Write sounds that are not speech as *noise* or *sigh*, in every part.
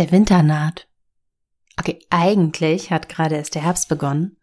Der Winter naht. Okay, eigentlich hat gerade erst der Herbst begonnen.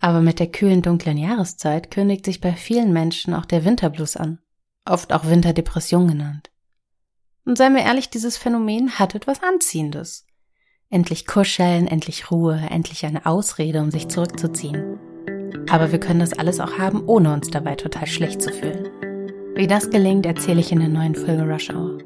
Aber mit der kühlen, dunklen Jahreszeit kündigt sich bei vielen Menschen auch der Winterblues an. Oft auch Winterdepression genannt. Und seien wir ehrlich, dieses Phänomen hat etwas Anziehendes. Endlich kuscheln, endlich Ruhe, endlich eine Ausrede, um sich zurückzuziehen. Aber wir können das alles auch haben, ohne uns dabei total schlecht zu fühlen. Wie das gelingt, erzähle ich in der neuen Folge Rush Hour.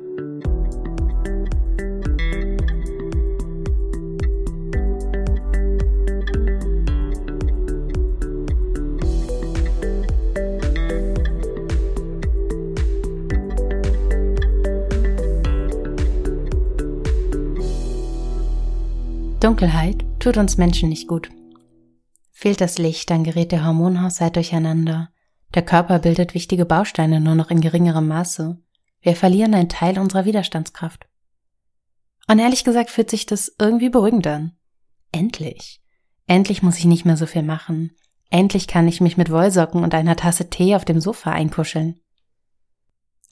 Dunkelheit tut uns Menschen nicht gut. Fehlt das Licht, dann gerät der Hormonhaushalt durcheinander. Der Körper bildet wichtige Bausteine nur noch in geringerem Maße. Wir verlieren einen Teil unserer Widerstandskraft. Und ehrlich gesagt fühlt sich das irgendwie beruhigend an. Endlich. Endlich muss ich nicht mehr so viel machen. Endlich kann ich mich mit Wollsocken und einer Tasse Tee auf dem Sofa einkuscheln.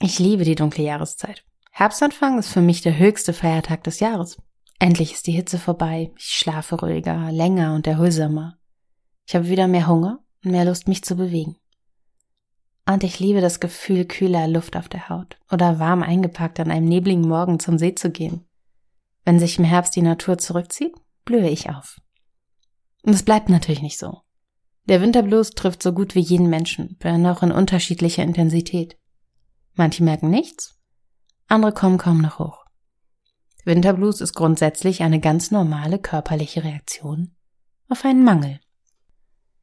Ich liebe die dunkle Jahreszeit. Herbstanfang ist für mich der höchste Feiertag des Jahres. Endlich ist die Hitze vorbei. Ich schlafe ruhiger, länger und erholsamer. Ich habe wieder mehr Hunger und mehr Lust, mich zu bewegen. Und ich liebe das Gefühl kühler Luft auf der Haut oder warm eingepackt an einem nebligen Morgen zum See zu gehen. Wenn sich im Herbst die Natur zurückzieht, blühe ich auf. Und es bleibt natürlich nicht so. Der Winterblues trifft so gut wie jeden Menschen, wenn auch in unterschiedlicher Intensität. Manche merken nichts, andere kommen kaum noch hoch. Winterblues ist grundsätzlich eine ganz normale körperliche Reaktion auf einen Mangel.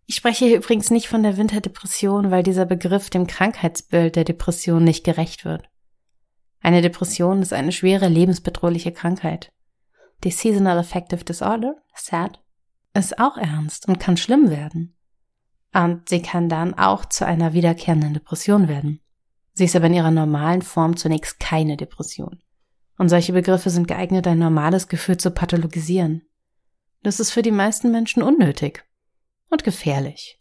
Ich spreche hier übrigens nicht von der Winterdepression, weil dieser Begriff dem Krankheitsbild der Depression nicht gerecht wird. Eine Depression ist eine schwere lebensbedrohliche Krankheit. Die Seasonal Affective Disorder, SAD, ist auch ernst und kann schlimm werden. Und sie kann dann auch zu einer wiederkehrenden Depression werden. Sie ist aber in ihrer normalen Form zunächst keine Depression. Und solche Begriffe sind geeignet, ein normales Gefühl zu pathologisieren. Das ist für die meisten Menschen unnötig und gefährlich.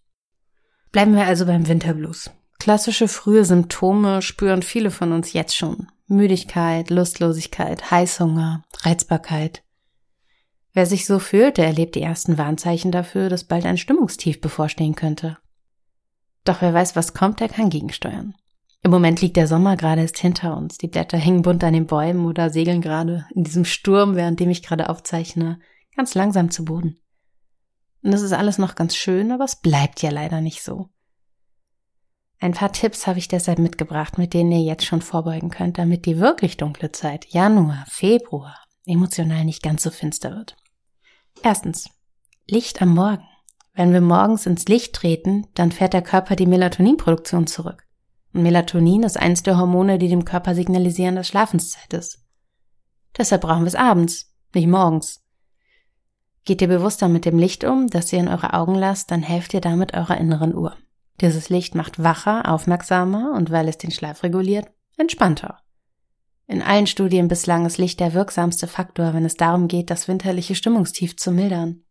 Bleiben wir also beim Winterblues. Klassische frühe Symptome spüren viele von uns jetzt schon. Müdigkeit, Lustlosigkeit, Heißhunger, Reizbarkeit. Wer sich so fühlt, der erlebt die ersten Warnzeichen dafür, dass bald ein Stimmungstief bevorstehen könnte. Doch wer weiß, was kommt, der kann gegensteuern. Im Moment liegt der Sommer gerade erst hinter uns. Die Blätter hängen bunt an den Bäumen oder segeln gerade in diesem Sturm, während dem ich gerade aufzeichne, ganz langsam zu Boden. Und das ist alles noch ganz schön, aber es bleibt ja leider nicht so. Ein paar Tipps habe ich deshalb mitgebracht, mit denen ihr jetzt schon vorbeugen könnt, damit die wirklich dunkle Zeit, Januar, Februar, emotional nicht ganz so finster wird. Erstens. Licht am Morgen. Wenn wir morgens ins Licht treten, dann fährt der Körper die Melatoninproduktion zurück. Melatonin ist eines der Hormone, die dem Körper signalisieren, dass Schlafenszeit ist. Deshalb brauchen wir es abends, nicht morgens. Geht ihr bewusster mit dem Licht um, das ihr in eure Augen lasst, dann helft ihr damit eurer inneren Uhr. Dieses Licht macht wacher, aufmerksamer und weil es den Schlaf reguliert, entspannter. In allen Studien bislang ist Licht der wirksamste Faktor, wenn es darum geht, das winterliche Stimmungstief zu mildern.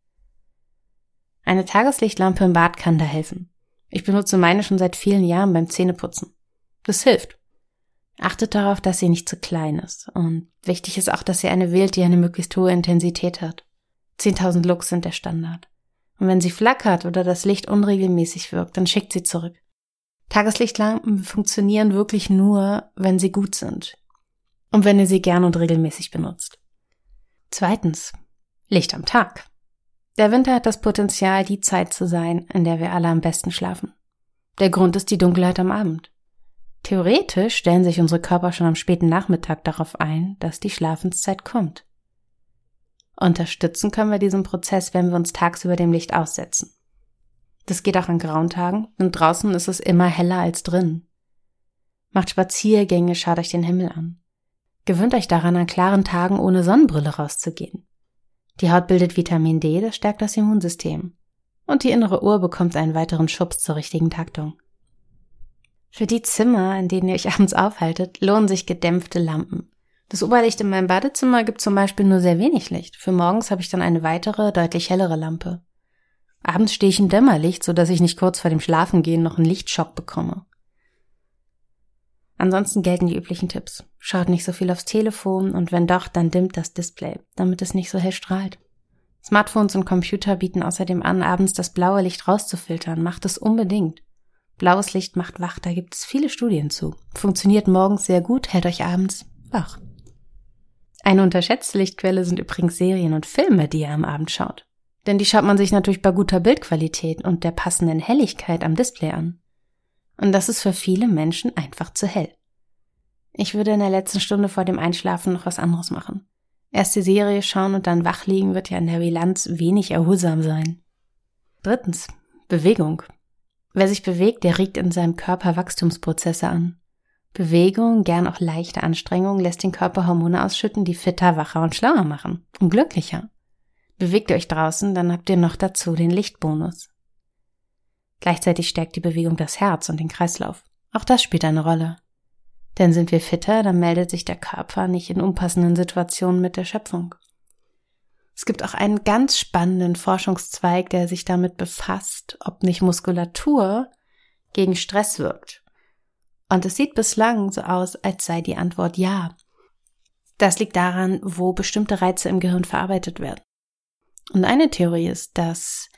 Eine Tageslichtlampe im Bad kann da helfen. Ich benutze meine schon seit vielen Jahren beim Zähneputzen. Das hilft. Achtet darauf, dass sie nicht zu klein ist. Und wichtig ist auch, dass ihr eine wählt, die eine möglichst hohe Intensität hat. 10.000 Lux sind der Standard. Und wenn sie flackert oder das Licht unregelmäßig wirkt, dann schickt sie zurück. Tageslichtlampen funktionieren wirklich nur, wenn sie gut sind. Und wenn ihr sie gern und regelmäßig benutzt. Zweitens. Licht am Tag. Der Winter hat das Potenzial, die Zeit zu sein, in der wir alle am besten schlafen. Der Grund ist die Dunkelheit am Abend. Theoretisch stellen sich unsere Körper schon am späten Nachmittag darauf ein, dass die Schlafenszeit kommt. Unterstützen können wir diesen Prozess, wenn wir uns tagsüber dem Licht aussetzen. Das geht auch an grauen Tagen, denn draußen ist es immer heller als drin. Macht Spaziergänge, schaut euch den Himmel an. Gewöhnt euch daran, an klaren Tagen ohne Sonnenbrille rauszugehen. Die Haut bildet Vitamin D, das stärkt das Immunsystem. Und die innere Uhr bekommt einen weiteren Schubs zur richtigen Taktung. Für die Zimmer, in denen ihr euch *laughs* abends aufhaltet, lohnen sich gedämpfte Lampen. Das Oberlicht in meinem Badezimmer gibt zum Beispiel nur sehr wenig Licht. Für morgens habe ich dann eine weitere, deutlich hellere Lampe. Abends stehe ich im Dämmerlicht, so dass ich nicht kurz vor dem Schlafengehen noch einen Lichtschock bekomme. Ansonsten gelten die üblichen Tipps. Schaut nicht so viel aufs Telefon und wenn doch, dann dimmt das Display, damit es nicht so hell strahlt. Smartphones und Computer bieten außerdem an, abends das blaue Licht rauszufiltern. Macht es unbedingt. Blaues Licht macht wach, da gibt es viele Studien zu. Funktioniert morgens sehr gut, hält euch abends wach. Eine unterschätzte Lichtquelle sind übrigens Serien und Filme, die ihr am Abend schaut. Denn die schaut man sich natürlich bei guter Bildqualität und der passenden Helligkeit am Display an. Und das ist für viele Menschen einfach zu hell. Ich würde in der letzten Stunde vor dem Einschlafen noch was anderes machen. Erst die Serie schauen und dann wach liegen wird ja in der Bilanz wenig erholsam sein. Drittens. Bewegung. Wer sich bewegt, der regt in seinem Körper Wachstumsprozesse an. Bewegung, gern auch leichte Anstrengung, lässt den Körper Hormone ausschütten, die fitter, wacher und schlauer machen und glücklicher. Bewegt ihr euch draußen, dann habt ihr noch dazu den Lichtbonus. Gleichzeitig stärkt die Bewegung das Herz und den Kreislauf. Auch das spielt eine Rolle. Denn sind wir fitter, dann meldet sich der Körper nicht in unpassenden Situationen mit der Schöpfung. Es gibt auch einen ganz spannenden Forschungszweig, der sich damit befasst, ob nicht Muskulatur gegen Stress wirkt. Und es sieht bislang so aus, als sei die Antwort ja. Das liegt daran, wo bestimmte Reize im Gehirn verarbeitet werden. Und eine Theorie ist, dass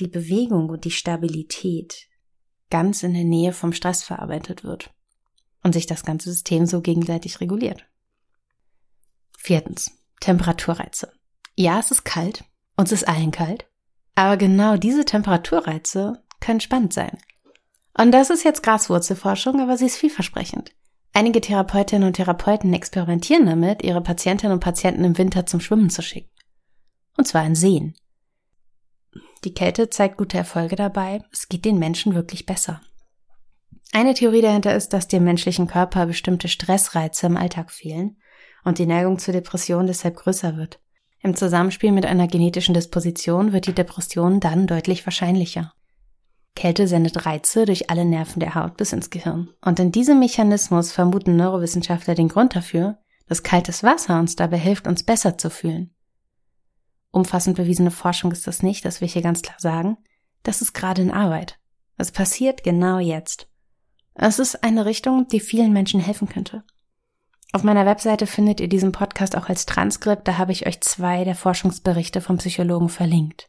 die Bewegung und die Stabilität ganz in der Nähe vom Stress verarbeitet wird und sich das ganze System so gegenseitig reguliert. Viertens, Temperaturreize. Ja, es ist kalt, uns ist allen kalt, aber genau diese Temperaturreize können spannend sein. Und das ist jetzt Graswurzelforschung, aber sie ist vielversprechend. Einige Therapeutinnen und Therapeuten experimentieren damit, ihre Patientinnen und Patienten im Winter zum Schwimmen zu schicken. Und zwar in Seen. Die Kälte zeigt gute Erfolge dabei. Es geht den Menschen wirklich besser. Eine Theorie dahinter ist, dass dem menschlichen Körper bestimmte Stressreize im Alltag fehlen und die Neigung zur Depression deshalb größer wird. Im Zusammenspiel mit einer genetischen Disposition wird die Depression dann deutlich wahrscheinlicher. Kälte sendet Reize durch alle Nerven der Haut bis ins Gehirn. Und in diesem Mechanismus vermuten Neurowissenschaftler den Grund dafür, dass kaltes Wasser uns dabei hilft, uns besser zu fühlen. Umfassend bewiesene Forschung ist das nicht, das will ich hier ganz klar sagen. Das ist gerade in Arbeit. Es passiert genau jetzt. Es ist eine Richtung, die vielen Menschen helfen könnte. Auf meiner Webseite findet ihr diesen Podcast auch als Transkript, da habe ich euch zwei der Forschungsberichte vom Psychologen verlinkt.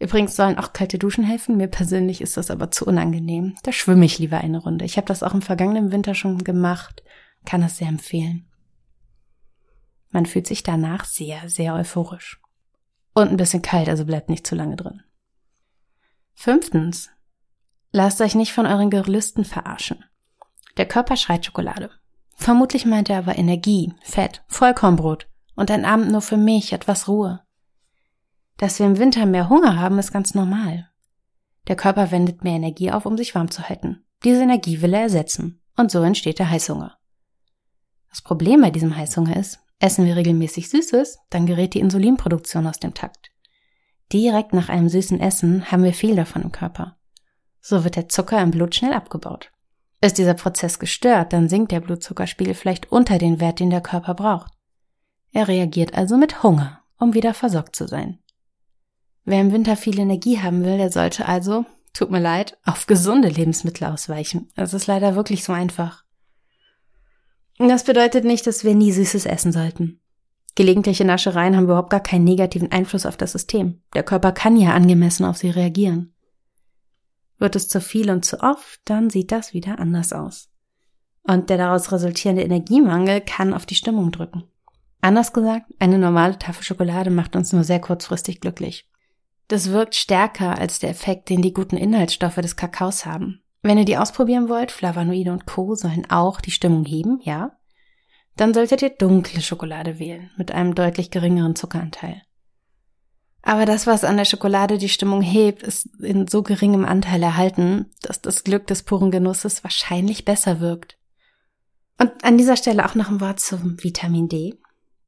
Übrigens sollen auch kalte Duschen helfen, mir persönlich ist das aber zu unangenehm. Da schwimme ich lieber eine Runde. Ich habe das auch im vergangenen Winter schon gemacht, kann es sehr empfehlen. Man fühlt sich danach sehr, sehr euphorisch. Und ein bisschen kalt, also bleibt nicht zu lange drin. Fünftens. Lasst euch nicht von euren Gelüsten verarschen. Der Körper schreit Schokolade. Vermutlich meint er aber Energie, Fett, Vollkornbrot und ein Abend nur für mich, etwas Ruhe. Dass wir im Winter mehr Hunger haben, ist ganz normal. Der Körper wendet mehr Energie auf, um sich warm zu halten. Diese Energie will er ersetzen. Und so entsteht der Heißhunger. Das Problem bei diesem Heißhunger ist, Essen wir regelmäßig Süßes, dann gerät die Insulinproduktion aus dem Takt. Direkt nach einem süßen Essen haben wir viel davon im Körper. So wird der Zucker im Blut schnell abgebaut. Ist dieser Prozess gestört, dann sinkt der Blutzuckerspiegel vielleicht unter den Wert, den der Körper braucht. Er reagiert also mit Hunger, um wieder versorgt zu sein. Wer im Winter viel Energie haben will, der sollte also, tut mir leid, auf gesunde Lebensmittel ausweichen. Es ist leider wirklich so einfach. Das bedeutet nicht, dass wir nie Süßes essen sollten. Gelegentliche Naschereien haben überhaupt gar keinen negativen Einfluss auf das System. Der Körper kann ja angemessen auf sie reagieren. Wird es zu viel und zu oft, dann sieht das wieder anders aus. Und der daraus resultierende Energiemangel kann auf die Stimmung drücken. Anders gesagt, eine normale Tafel Schokolade macht uns nur sehr kurzfristig glücklich. Das wirkt stärker als der Effekt, den die guten Inhaltsstoffe des Kakaos haben. Wenn ihr die ausprobieren wollt, Flavonoide und Co. sollen auch die Stimmung heben, ja? Dann solltet ihr dunkle Schokolade wählen, mit einem deutlich geringeren Zuckeranteil. Aber das, was an der Schokolade die Stimmung hebt, ist in so geringem Anteil erhalten, dass das Glück des puren Genusses wahrscheinlich besser wirkt. Und an dieser Stelle auch noch ein Wort zum Vitamin D.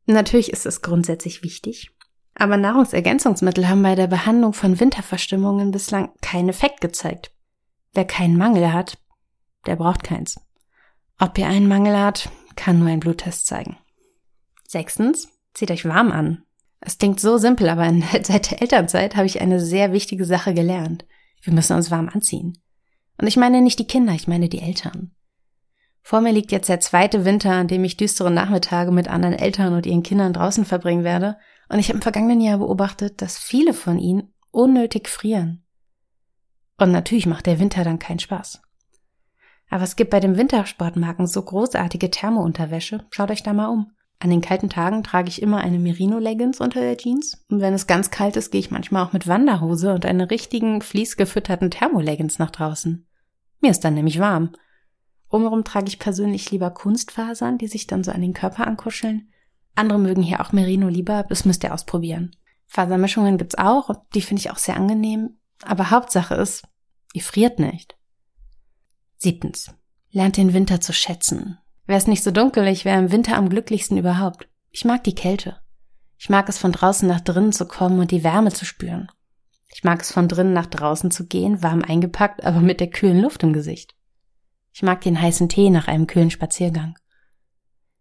Natürlich ist es grundsätzlich wichtig, aber Nahrungsergänzungsmittel haben bei der Behandlung von Winterverstimmungen bislang keinen Effekt gezeigt. Wer keinen Mangel hat, der braucht keins. Ob ihr einen Mangel hat, kann nur ein Bluttest zeigen. Sechstens, zieht euch warm an. Es klingt so simpel, aber *laughs* seit der Elternzeit habe ich eine sehr wichtige Sache gelernt. Wir müssen uns warm anziehen. Und ich meine nicht die Kinder, ich meine die Eltern. Vor mir liegt jetzt der zweite Winter, an dem ich düstere Nachmittage mit anderen Eltern und ihren Kindern draußen verbringen werde, und ich habe im vergangenen Jahr beobachtet, dass viele von ihnen unnötig frieren. Und natürlich macht der Winter dann keinen Spaß. Aber es gibt bei den Wintersportmarken so großartige Thermounterwäsche. Schaut euch da mal um. An den kalten Tagen trage ich immer eine Merino-Leggings unter der Jeans. Und wenn es ganz kalt ist, gehe ich manchmal auch mit Wanderhose und einer richtigen fließgefütterten Thermoleggings nach draußen. Mir ist dann nämlich warm. Umherum trage ich persönlich lieber Kunstfasern, die sich dann so an den Körper ankuscheln. Andere mögen hier auch Merino lieber, das müsst ihr ausprobieren. Fasermischungen gibt's auch, die finde ich auch sehr angenehm. Aber Hauptsache ist, ihr friert nicht. Siebtens. Lernt den Winter zu schätzen. Wäre es nicht so dunkel, ich wäre im Winter am glücklichsten überhaupt. Ich mag die Kälte. Ich mag es von draußen nach drinnen zu kommen und die Wärme zu spüren. Ich mag es von drinnen nach draußen zu gehen, warm eingepackt, aber mit der kühlen Luft im Gesicht. Ich mag den heißen Tee nach einem kühlen Spaziergang.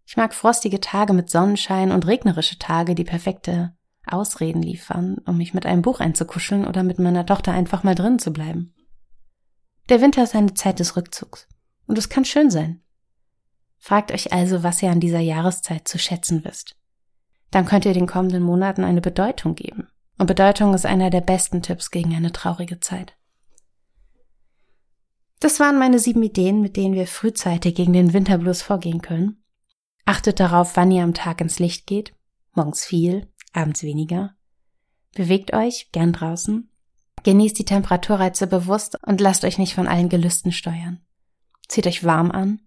Ich mag frostige Tage mit Sonnenschein und regnerische Tage, die perfekte Ausreden liefern, um mich mit einem Buch einzukuscheln oder mit meiner Tochter einfach mal drinnen zu bleiben. Der Winter ist eine Zeit des Rückzugs. Und es kann schön sein. Fragt euch also, was ihr an dieser Jahreszeit zu schätzen wisst. Dann könnt ihr den kommenden Monaten eine Bedeutung geben. Und Bedeutung ist einer der besten Tipps gegen eine traurige Zeit. Das waren meine sieben Ideen, mit denen wir frühzeitig gegen den Winterblues vorgehen können. Achtet darauf, wann ihr am Tag ins Licht geht. Morgens viel, abends weniger. Bewegt euch gern draußen. Genießt die Temperaturreize bewusst und lasst euch nicht von allen Gelüsten steuern. Zieht euch warm an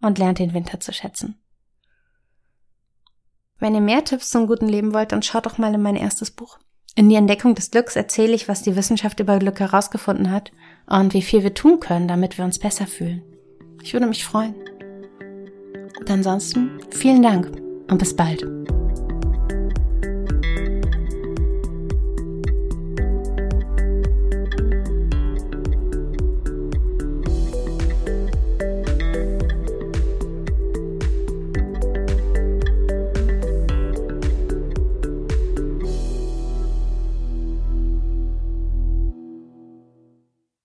und lernt den Winter zu schätzen. Wenn ihr mehr Tipps zum guten Leben wollt, dann schaut doch mal in mein erstes Buch. In die Entdeckung des Glücks erzähle ich, was die Wissenschaft über Glück herausgefunden hat und wie viel wir tun können, damit wir uns besser fühlen. Ich würde mich freuen. Und ansonsten vielen Dank und bis bald.